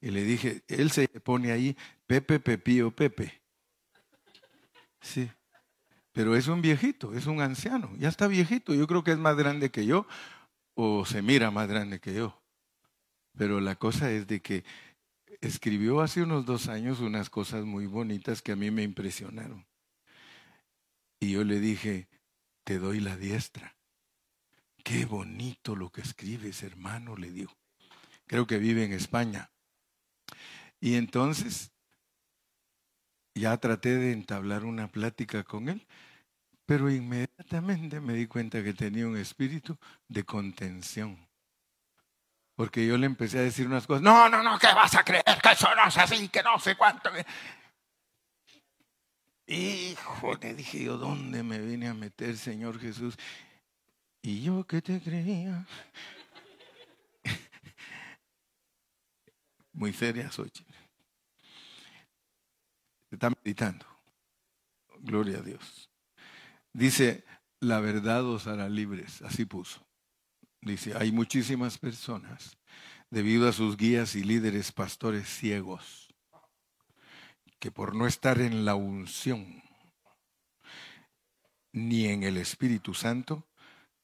Y le dije, él se pone ahí, Pepe Pepío Pepe. Sí. Pero es un viejito, es un anciano, ya está viejito, yo creo que es más grande que yo o se mira más grande que yo. Pero la cosa es de que escribió hace unos dos años unas cosas muy bonitas que a mí me impresionaron. Y yo le dije, te doy la diestra. Qué bonito lo que escribes, hermano, le digo. Creo que vive en España. Y entonces ya traté de entablar una plática con él, pero inmediatamente me di cuenta que tenía un espíritu de contención. Porque yo le empecé a decir unas cosas, no, no, no, ¿qué vas a creer? Que eso no es así, que no sé cuánto. Hijo, le dije yo, ¿dónde me vine a meter, Señor Jesús? Y yo que te creía. [LAUGHS] Muy seria soy. Está meditando. Gloria a Dios. Dice, la verdad os hará libres. Así puso. Dice, hay muchísimas personas, debido a sus guías y líderes pastores ciegos, que por no estar en la unción ni en el Espíritu Santo,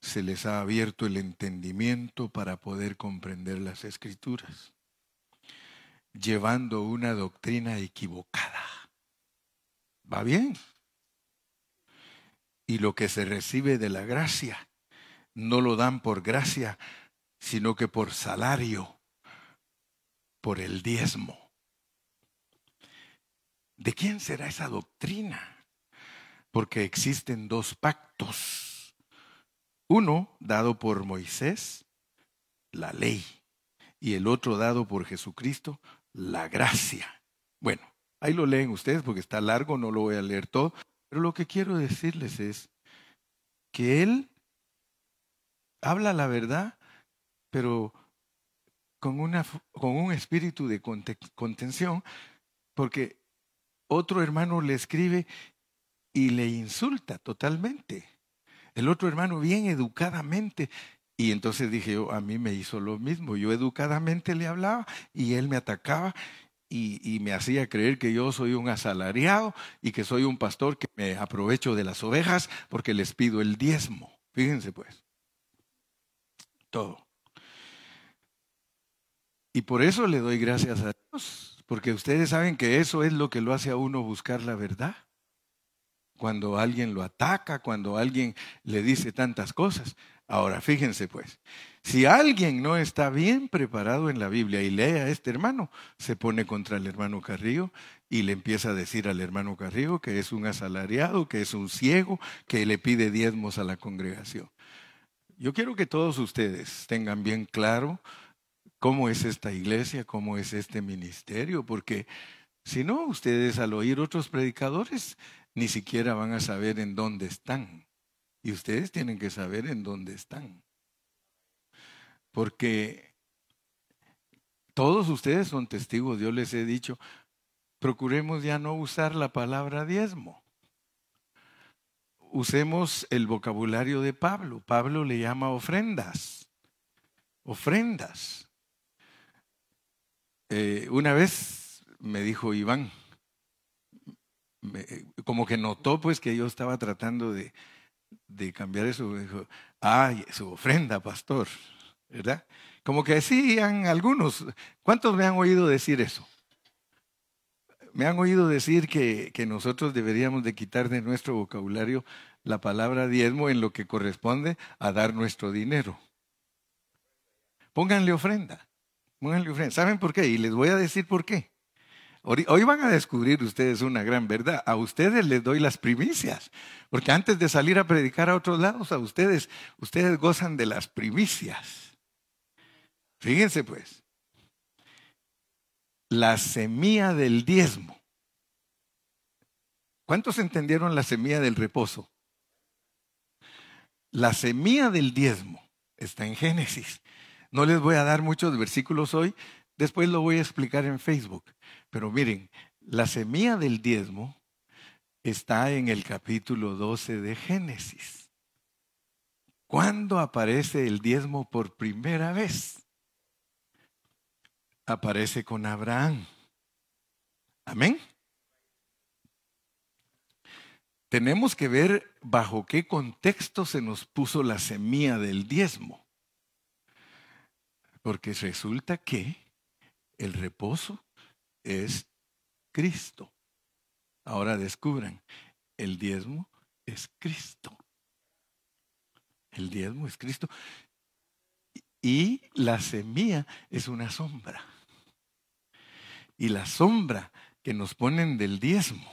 se les ha abierto el entendimiento para poder comprender las escrituras, llevando una doctrina equivocada. ¿Va bien? Y lo que se recibe de la gracia, no lo dan por gracia, sino que por salario, por el diezmo. ¿De quién será esa doctrina? Porque existen dos pactos. Uno dado por Moisés, la ley, y el otro dado por Jesucristo, la gracia. Bueno, ahí lo leen ustedes porque está largo, no lo voy a leer todo, pero lo que quiero decirles es que Él habla la verdad, pero con, una, con un espíritu de contención, porque otro hermano le escribe y le insulta totalmente. El otro hermano bien educadamente. Y entonces dije yo, a mí me hizo lo mismo. Yo educadamente le hablaba y él me atacaba y, y, me hacía creer que yo soy un asalariado y que soy un pastor que me aprovecho de las ovejas porque les pido el diezmo. Fíjense pues todo. Y por eso le doy gracias a Dios, porque ustedes saben que eso es lo que lo hace a uno buscar la verdad. Cuando alguien lo ataca, cuando alguien le dice tantas cosas. Ahora, fíjense pues, si alguien no está bien preparado en la Biblia y lee a este hermano, se pone contra el hermano Carrillo y le empieza a decir al hermano Carrillo que es un asalariado, que es un ciego, que le pide diezmos a la congregación. Yo quiero que todos ustedes tengan bien claro cómo es esta iglesia, cómo es este ministerio, porque si no, ustedes al oír otros predicadores ni siquiera van a saber en dónde están. Y ustedes tienen que saber en dónde están. Porque todos ustedes son testigos, yo les he dicho, procuremos ya no usar la palabra diezmo usemos el vocabulario de Pablo. Pablo le llama ofrendas. Ofrendas. Eh, una vez me dijo Iván, como que notó pues que yo estaba tratando de, cambiar eso. Dijo, ay, su ofrenda, pastor, ¿verdad? Como que decían algunos, ¿cuántos me han oído decir eso? Me han oído decir que, que nosotros deberíamos de quitar de nuestro vocabulario la palabra diezmo en lo que corresponde a dar nuestro dinero. Pónganle ofrenda, pónganle ofrenda. ¿Saben por qué? Y les voy a decir por qué. Hoy van a descubrir ustedes una gran verdad. A ustedes les doy las primicias, porque antes de salir a predicar a otros lados, a ustedes, ustedes gozan de las primicias. Fíjense pues, la semilla del diezmo. ¿Cuántos entendieron la semilla del reposo? La semilla del diezmo está en Génesis. No les voy a dar muchos versículos hoy, después lo voy a explicar en Facebook. Pero miren, la semilla del diezmo está en el capítulo 12 de Génesis. ¿Cuándo aparece el diezmo por primera vez? Aparece con Abraham. Amén. Tenemos que ver bajo qué contexto se nos puso la semilla del diezmo. Porque resulta que el reposo es Cristo. Ahora descubran, el diezmo es Cristo. El diezmo es Cristo. Y la semilla es una sombra. Y la sombra que nos ponen del diezmo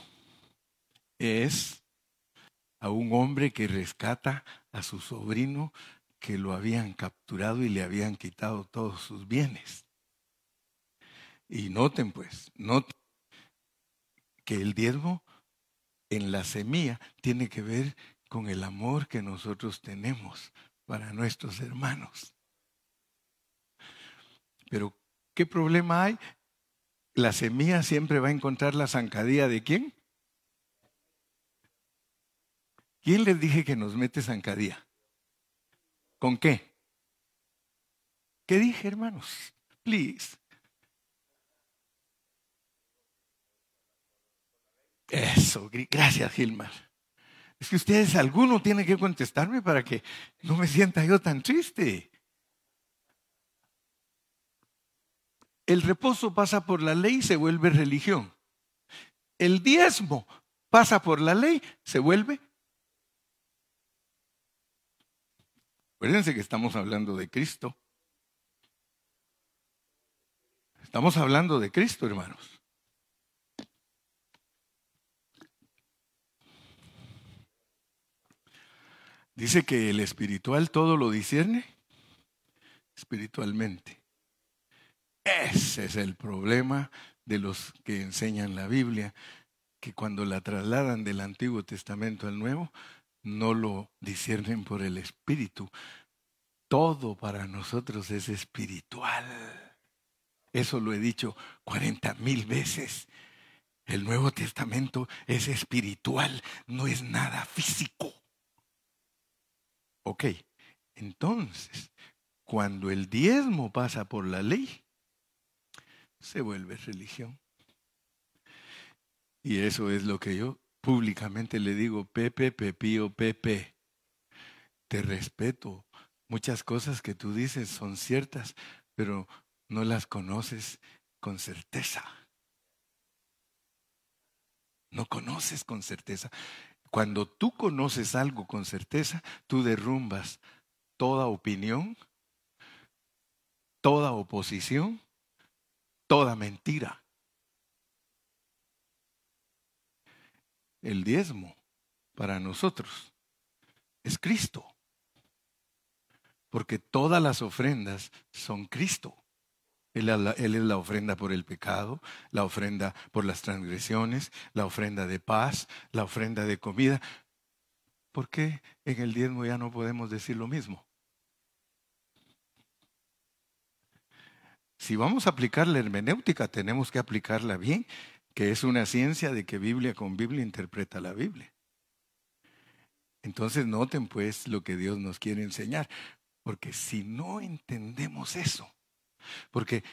es a un hombre que rescata a su sobrino que lo habían capturado y le habían quitado todos sus bienes. Y noten pues, noten que el diezmo en la semilla tiene que ver con el amor que nosotros tenemos para nuestros hermanos. Pero, ¿qué problema hay? La semilla siempre va a encontrar la zancadilla de quién? ¿Quién les dije que nos mete zancadilla? ¿Con qué? ¿Qué dije, hermanos? Please. Eso, gracias Gilmar. Es que ustedes, alguno tiene que contestarme para que no me sienta yo tan triste. El reposo pasa por la ley y se vuelve religión. El diezmo pasa por la ley, se vuelve. Acuérdense que estamos hablando de Cristo. Estamos hablando de Cristo, hermanos. Dice que el espiritual todo lo discierne espiritualmente. Ese es el problema de los que enseñan la Biblia, que cuando la trasladan del Antiguo Testamento al Nuevo, no lo disciernen por el Espíritu. Todo para nosotros es espiritual. Eso lo he dicho cuarenta mil veces. El Nuevo Testamento es espiritual, no es nada físico. Ok, entonces, cuando el diezmo pasa por la ley, se vuelve religión. Y eso es lo que yo públicamente le digo, Pepe, Pepío, Pepe, te respeto. Muchas cosas que tú dices son ciertas, pero no las conoces con certeza. No conoces con certeza. Cuando tú conoces algo con certeza, tú derrumbas toda opinión, toda oposición, toda mentira. El diezmo para nosotros es Cristo, porque todas las ofrendas son Cristo. Él es, la, ofrenda por el pecado, la ofrenda por las transgresiones, la ofrenda de paz, la ofrenda de comida. ¿Por qué en el diezmo ya no podemos decir lo mismo? Si vamos a aplicar la hermenéutica, tenemos que aplicarla bien, que es una ciencia de que Biblia con Biblia interpreta la Biblia. Entonces noten pues lo que Dios nos quiere enseñar, porque si no entendemos eso, porque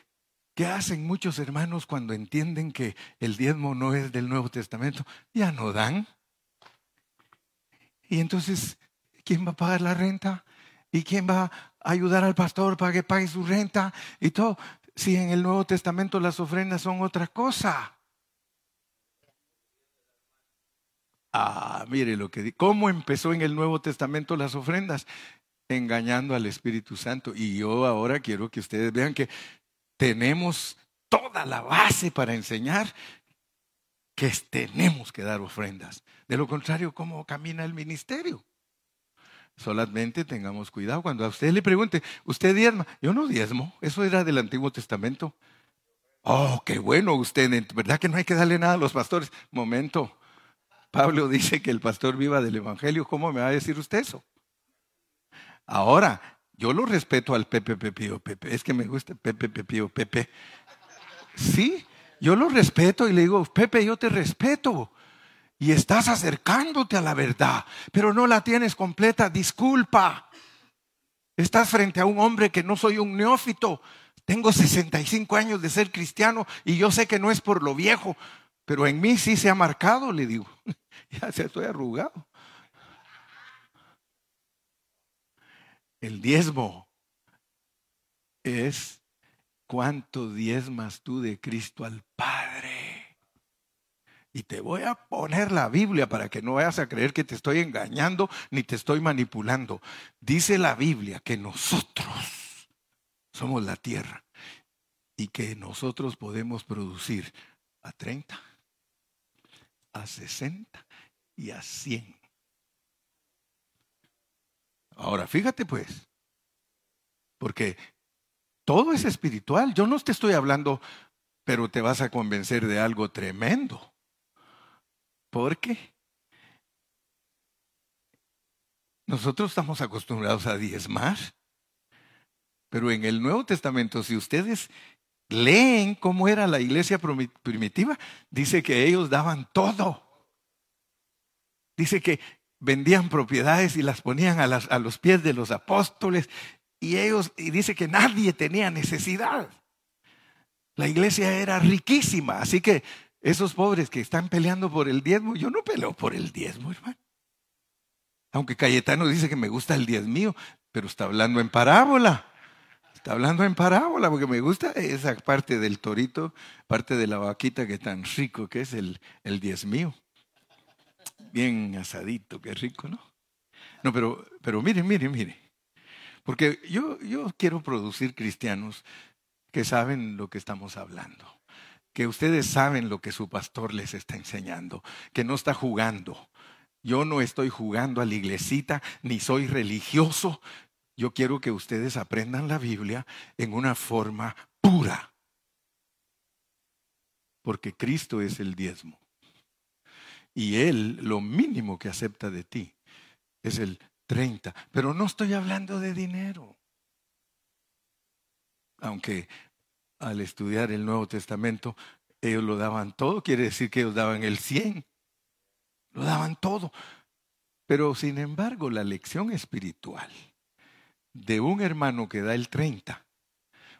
¿Qué hacen muchos hermanos cuando entienden que el diezmo no es del Nuevo Testamento? Ya no dan. Y entonces, ¿quién va a pagar la renta? ¿Y quién va ayudar al pastor para que pague su renta? Y todo. Si en el Nuevo Testamento las ofrendas son otra cosa. Ah, mire lo que ¿Cómo empezó en el Nuevo Testamento las ofrendas? Engañando al Espíritu Santo. Y yo ahora quiero que ustedes vean que tenemos toda la base para enseñar que tenemos que dar ofrendas. De lo contrario, ¿cómo camina el ministerio? Solamente tengamos cuidado. Cuando a usted le pregunte, ¿usted diezma? Yo no diezmo. Eso era del Antiguo Testamento. Oh, qué bueno usted. ¿Verdad que no hay que darle nada a los pastores? Momento. Pablo dice que el pastor viva del Evangelio. ¿Cómo me va a decir usted eso? Ahora, yo lo respeto al Pepe Pepío Pepe. Es que me gusta Pepe Pepío Pepe. Sí, yo lo respeto y le digo, Pepe, yo te respeto. Y estás acercándote a la verdad, pero no la tienes completa. Disculpa. Estás frente a un hombre que no soy un neófito. Tengo 65 años de ser cristiano y yo sé que no es por lo viejo, pero en mí sí se ha marcado, le digo. [LAUGHS] ya se estoy arrugado. El diezmo es cuánto diezmas tú de Cristo al Padre. Y te voy a poner la Biblia para que no vayas a creer que te estoy engañando ni te estoy manipulando. Dice la Biblia que nosotros somos la tierra y que nosotros podemos producir a 30, a 60 y a 100 Ahora, fíjate pues, porque todo es espiritual. Yo no te estoy hablando, pero te vas a convencer de algo tremendo. ¿Por qué? Nosotros estamos acostumbrados a diezmar, pero en el Nuevo Testamento, si ustedes leen cómo era la iglesia primitiva, dice que ellos daban todo. Dice que vendían propiedades y las ponían a, a los pies de los apóstoles y ellos, y dice que nadie tenía necesidad. La iglesia era riquísima, así que esos pobres que están peleando por el diezmo, yo no peleo por el diezmo, hermano. Aunque Cayetano dice que me gusta el diezmío, pero está hablando en parábola. Está hablando en parábola porque me gusta esa parte del torito, parte de la vaquita que tan rico que es el, el diezmío bien asadito, qué rico, ¿no? No, pero, pero mire, mire, mire. Porque yo, yo quiero producir cristianos que saben lo que estamos hablando, que ustedes saben lo que su pastor les está enseñando, que no está jugando. Yo no estoy jugando a la iglesita, ni soy religioso. Yo quiero que ustedes aprendan la Biblia en una forma pura, porque Cristo es el diezmo. Y Él lo mínimo que acepta de ti es el 30. Pero no estoy hablando de dinero. Aunque al estudiar el Nuevo Testamento ellos lo daban todo, quiere decir que ellos daban el 100. Lo daban todo. Pero sin embargo, la lección espiritual de un hermano que da el 30,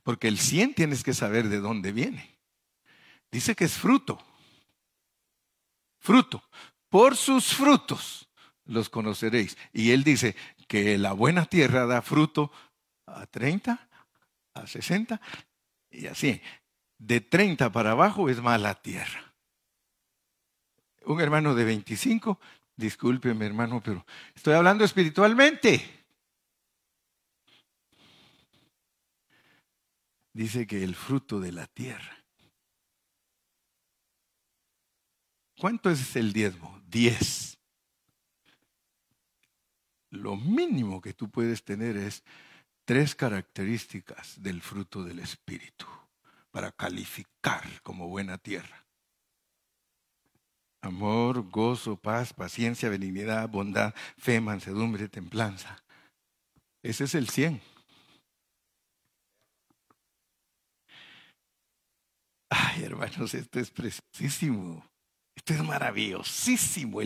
porque el 100 tienes que saber de dónde viene. Dice que es fruto fruto. Por sus frutos los conoceréis. Y él dice que la buena tierra da fruto a 30, a 60 y así. De 30 para abajo es mala tierra. Un hermano de 25, discúlpeme hermano, pero estoy hablando espiritualmente. Dice que el fruto de la tierra ¿Cuánto es el diezmo? Diez. Lo mínimo que tú puedes tener es tres características del fruto del Espíritu para calificar como buena tierra. Amor, gozo, paz, paciencia, benignidad, bondad, fe, mansedumbre, templanza. Ese es el cien. Ay, hermanos, esto es preciosísimo. Esto es maravillosísimo.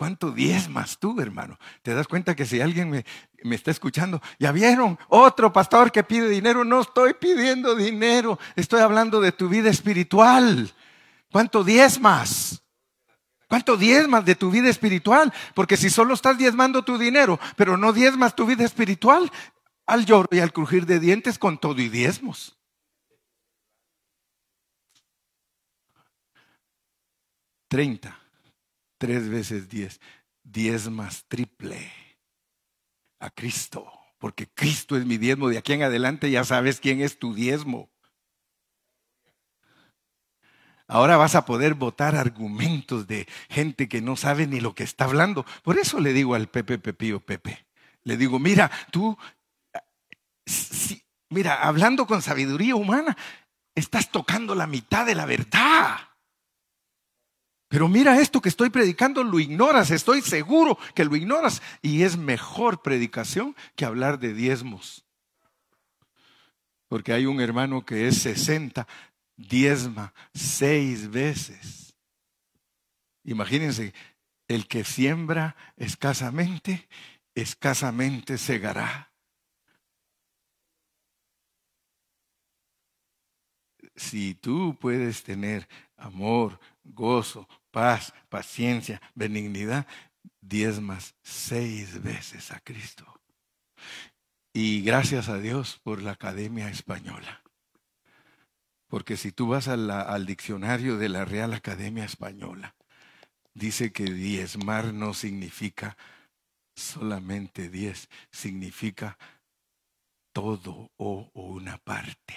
¿Cuánto diezmas tú, hermano? ¿Te das cuenta que si alguien me, me, está escuchando, ya vieron, otro pastor que pide dinero, no estoy pidiendo dinero, estoy hablando de tu vida espiritual. ¿Cuánto diezmas? ¿Cuánto diezmas de tu vida espiritual? Porque si solo estás diezmando tu dinero, pero no diezmas tu vida espiritual, al lloro y al crujir de dientes con todo y diezmos. Treinta tres veces diez, diez más triple a Cristo, porque Cristo es mi diezmo. De aquí en adelante ya sabes quién es tu diezmo. Ahora vas a poder votar argumentos de gente que no sabe ni lo que está hablando. Por eso le digo al Pepe Pepío Pepe, le digo, mira, tú, mira, hablando con sabiduría humana, estás tocando la mitad de la verdad. Pero mira esto que estoy predicando, lo ignoras, estoy seguro que lo ignoras. Y es mejor predicación que hablar de diezmos. Porque hay un hermano que es 60, diezma seis veces. Imagínense, el que siembra escasamente, escasamente segará. Si tú puedes tener amor, gozo, paz, paciencia, benignidad, diezmas seis veces a Cristo. Y gracias a Dios por la Academia Española. Porque si tú vas al diccionario de la Real Academia Española, dice que diezmar no significa solamente diez, significa todo o una parte.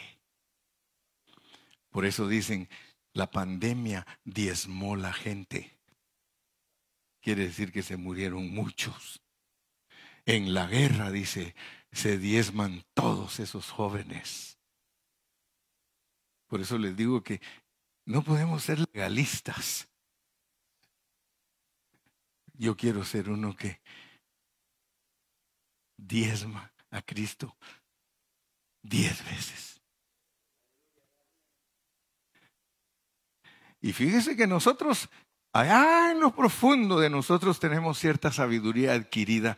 Por eso dicen, la pandemia diezmó la gente. Quiere decir que se murieron muchos. En la guerra, dice, se diezman todos esos jóvenes. Por eso les digo que no podemos ser legalistas. Yo quiero ser uno que diezma a Cristo diez veces. Y fíjese que nosotros, allá en lo profundo de nosotros, tenemos cierta sabiduría adquirida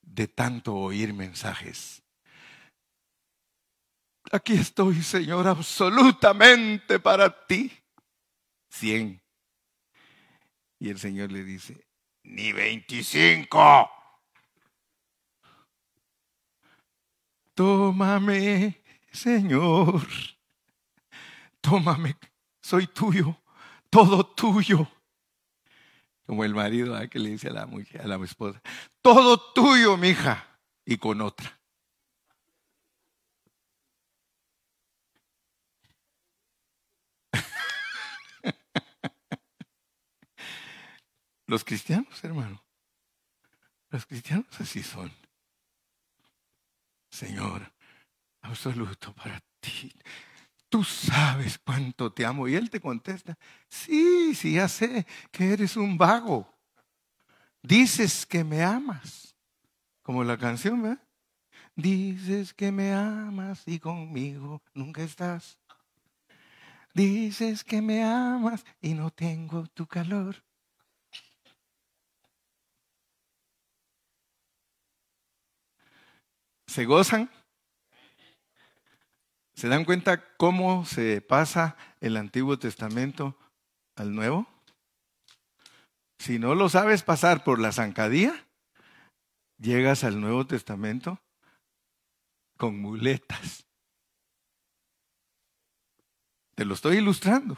de tanto oír mensajes. Aquí estoy, Señor, absolutamente para ti. Cien. Y el Señor le dice, ni veinticinco. Tómame, Señor. Tómame, soy tuyo todo tuyo. Como el marido que le dice a la mujer, a la esposa, todo tuyo, mija, y con otra. Los cristianos, hermano, los cristianos así son. Señor, absoluto para ti tú sabes cuánto te amo. Y él te contesta, sí, sí, ya sé que eres un vago. Dices que me amas, como la canción, ¿verdad? Dices que me amas y conmigo nunca estás. Dices que me amas y no tengo tu calor. ¿Se gozan? ¿Se dan cuenta cómo se pasa el Antiguo Testamento al Nuevo? Si no lo sabes pasar por la zancadía, llegas al Nuevo Testamento con muletas. Te lo estoy ilustrando.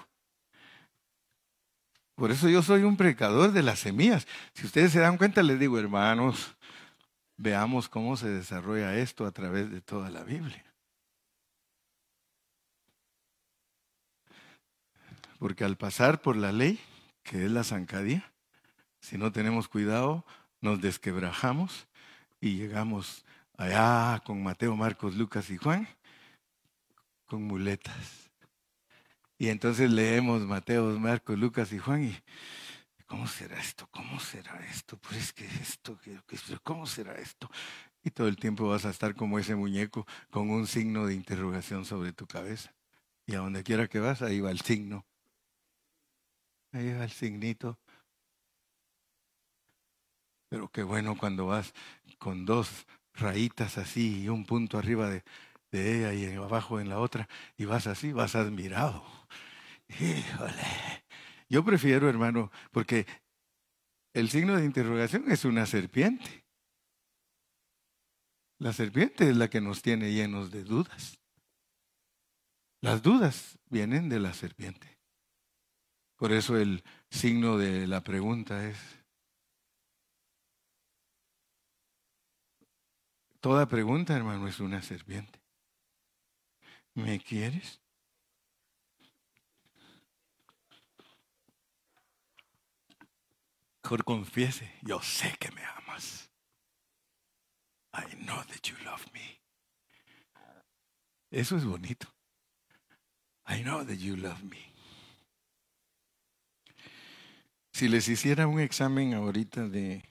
Por eso yo soy un predicador de las semillas. Si ustedes se dan cuenta, les digo, hermanos, veamos cómo se desarrolla esto a través de toda la Biblia. Porque al pasar por la ley, que es la zancadía, si no tenemos cuidado, nos desquebrajamos y llegamos allá con Mateo, Marcos, Lucas y Juan, con muletas. Y entonces leemos Mateo, Marcos, Lucas y Juan y ¿cómo será esto? ¿Cómo será esto? Pues es que esto, ¿cómo será esto? Y todo el tiempo vas a estar como ese muñeco con un signo de interrogación sobre tu cabeza. Y a donde quiera que vas, ahí va el signo Ahí va el signito. Pero qué bueno cuando vas con dos rayitas así y un punto arriba de, de ella y abajo en la otra y vas así, vas admirado. Híjole. Yo prefiero, hermano, porque el signo de interrogación es una serpiente. La serpiente es la que nos tiene llenos de dudas. Las dudas vienen de la serpiente. Por eso el signo de la pregunta es, toda pregunta, hermano, es una serpiente. ¿Me quieres? Mejor confiese, yo sé que me amas. I know that you love me. Eso es bonito. I know that you love me. Si les hiciera un examen ahorita de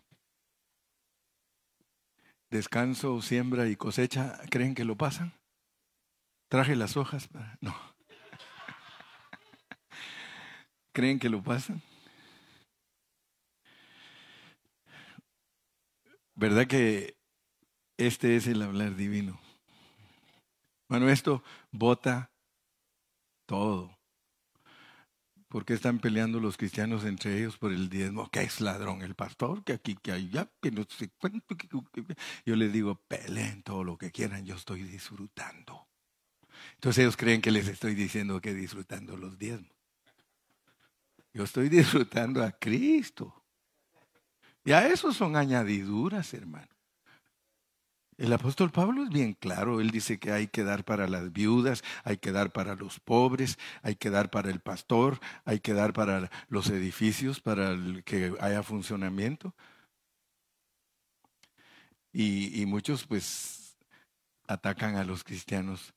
descanso, siembra y cosecha, ¿creen que lo pasan? Traje las hojas para... [LAUGHS] No. ¿Creen que lo pasan? ¿Verdad que este es el hablar divino? Bueno, esto bota todo. ¿Por qué están peleando los cristianos entre ellos por el diezmo? Que es ladrón el pastor, que aquí, que allá, que no sé cuánto. Yo les digo, peleen todo lo que quieran, yo estoy disfrutando. Entonces ellos creen que les estoy diciendo que disfrutando los diezmos. Yo estoy [LAUGHS] disfrutando a Cristo. Y a eso son añadiduras, hermano. El apóstol Pablo es bien claro, él dice que hay que dar para las viudas, hay que dar para los pobres, hay que dar para el pastor, hay que dar para los edificios, para que haya funcionamiento. Y, muchos pues atacan a los cristianos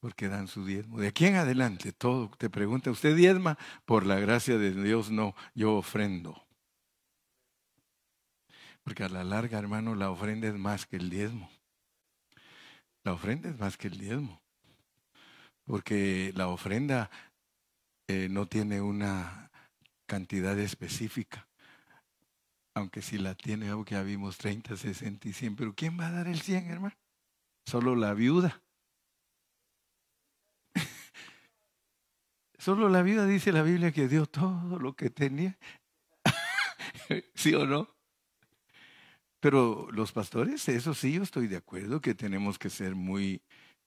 porque dan su diezmo. De aquí en adelante, todo te pregunta, ¿usted diezma? Por la gracia de Dios, no, yo ofrendo. Porque a la larga, hermano, la ofrenda es más que el diezmo. La ofrenda es más que el diezmo. Porque la ofrenda eh, no tiene una cantidad específica. Aunque si la tiene, algo que ya vimos 30, 60 y 100. Pero ¿quién va a dar el 100, hermano? Solo la viuda. [LAUGHS] Solo la viuda dice la Biblia que dio todo lo que tenía. [LAUGHS] ¿Sí o no? Pero los pastores, eso sí, yo estoy de acuerdo que tenemos que ser muy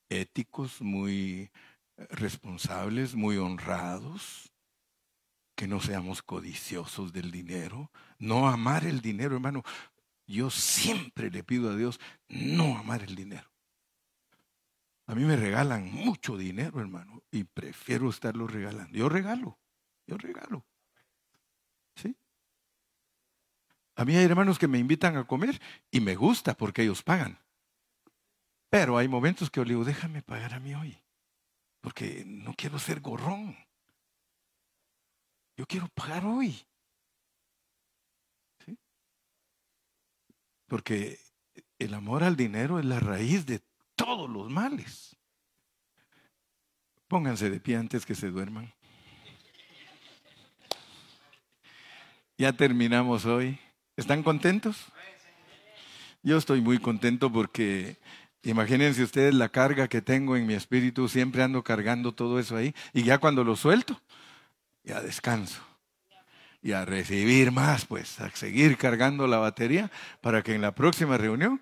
éticos, muy eh, responsables, muy honrados, que no seamos codiciosos del dinero, no amar el dinero, hermano. Yo siempre le pido a Dios no amar el dinero. A mí me regalan mucho dinero, hermano, y prefiero estarlo regalando. Yo regalo, yo regalo. ¿Sí? A mí hay hermanos que me invitan a comer y me gusta porque ellos pagan. Pero hay momentos que yo digo, déjame pagar a mí hoy, porque no quiero ser gorrón. Yo quiero pagar hoy. ¿Sí? Porque el amor al dinero es la raíz de todos los males. Pónganse de pie antes que se duerman. Ya terminamos hoy. ¿Están contentos? Yo estoy muy contento porque imagínense ustedes la carga que tengo en mi espíritu, siempre ando cargando todo eso ahí y ya cuando lo suelto, ya descanso. Y a recibir más, pues, a seguir cargando la batería para que en la próxima reunión